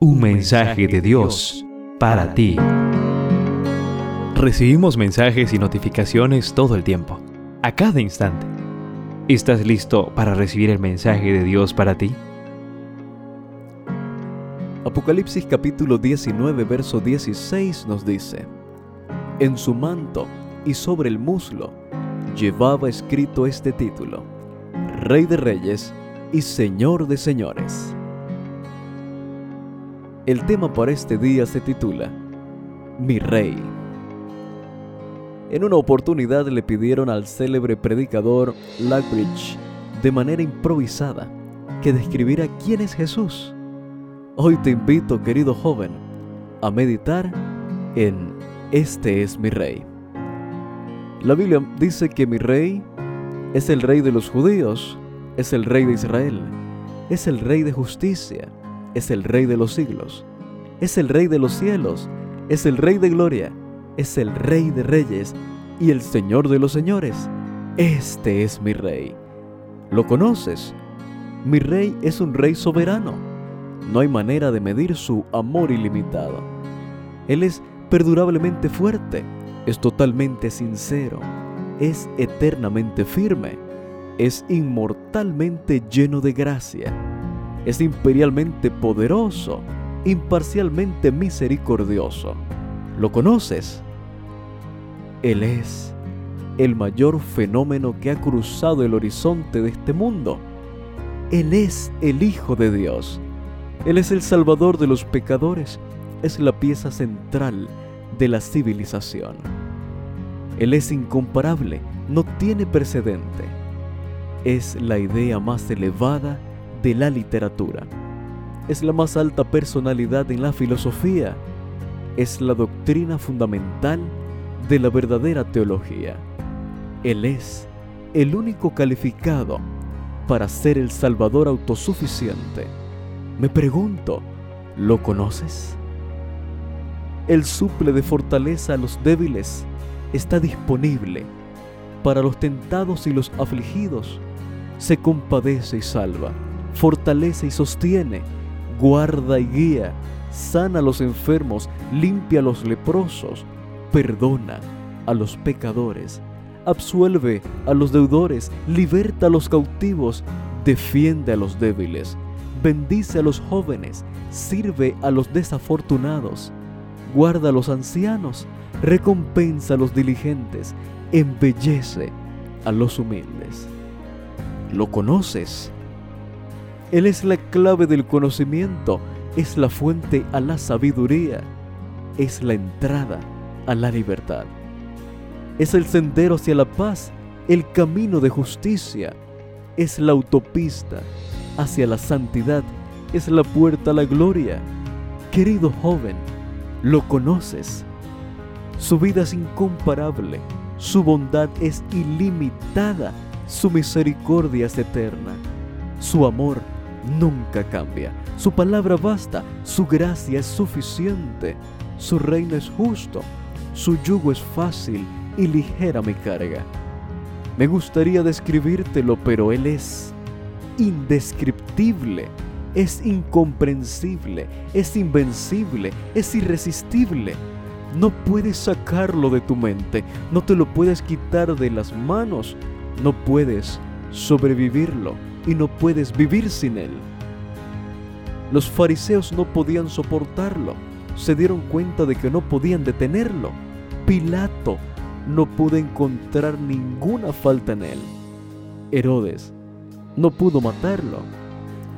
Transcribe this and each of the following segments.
Un mensaje de Dios para ti. Recibimos mensajes y notificaciones todo el tiempo, a cada instante. ¿Estás listo para recibir el mensaje de Dios para ti? Apocalipsis capítulo 19, verso 16 nos dice, En su manto y sobre el muslo llevaba escrito este título, Rey de Reyes y Señor de Señores. El tema para este día se titula Mi Rey. En una oportunidad le pidieron al célebre predicador Lagbridge, de manera improvisada, que describiera quién es Jesús. Hoy te invito, querido joven, a meditar en Este es mi Rey. La Biblia dice que mi Rey es el Rey de los judíos, es el Rey de Israel, es el Rey de justicia, es el Rey de los siglos, es el Rey de los cielos, es el Rey de gloria, es el Rey de reyes y el Señor de los señores. Este es mi Rey. ¿Lo conoces? Mi Rey es un Rey soberano. No hay manera de medir su amor ilimitado. Él es perdurablemente fuerte, es totalmente sincero, es eternamente firme, es inmortalmente lleno de gracia es imperialmente poderoso, imparcialmente misericordioso. ¿Lo conoces? Él es el mayor fenómeno que ha cruzado el horizonte de este mundo. Él es el Hijo de Dios. Él es el Salvador de los pecadores. Es la pieza central de la civilización. Él es incomparable, no tiene precedente. Es la idea más elevada de la literatura. Es la más alta personalidad en la filosofía. Es la doctrina fundamental de la verdadera teología. Él es el único calificado para ser el Salvador autosuficiente. Me pregunto, ¿lo conoces? El suple de fortaleza a los débiles está disponible para los tentados y los afligidos. Se compadece y salva fortalece y sostiene, guarda y guía, sana a los enfermos, limpia a los leprosos, perdona a los pecadores, absuelve a los deudores, liberta a los cautivos, defiende a los débiles, bendice a los jóvenes, sirve a los desafortunados, guarda a los ancianos, recompensa a los diligentes, embellece a los humildes. ¿Lo conoces? Él es la clave del conocimiento, es la fuente a la sabiduría, es la entrada a la libertad. Es el sendero hacia la paz, el camino de justicia, es la autopista hacia la santidad, es la puerta a la gloria. Querido joven, lo conoces. Su vida es incomparable, su bondad es ilimitada, su misericordia es eterna, su amor nunca cambia. Su palabra basta, su gracia es suficiente, su reino es justo, su yugo es fácil y ligera mi carga. Me gustaría describírtelo, pero Él es indescriptible, es incomprensible, es invencible, es irresistible. No puedes sacarlo de tu mente, no te lo puedes quitar de las manos, no puedes sobrevivirlo y no puedes vivir sin él. Los fariseos no podían soportarlo, se dieron cuenta de que no podían detenerlo. Pilato no pudo encontrar ninguna falta en él. Herodes no pudo matarlo.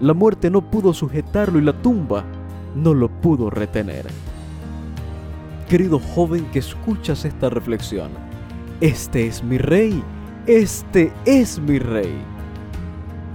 La muerte no pudo sujetarlo y la tumba no lo pudo retener. Querido joven que escuchas esta reflexión, este es mi rey, este es mi rey.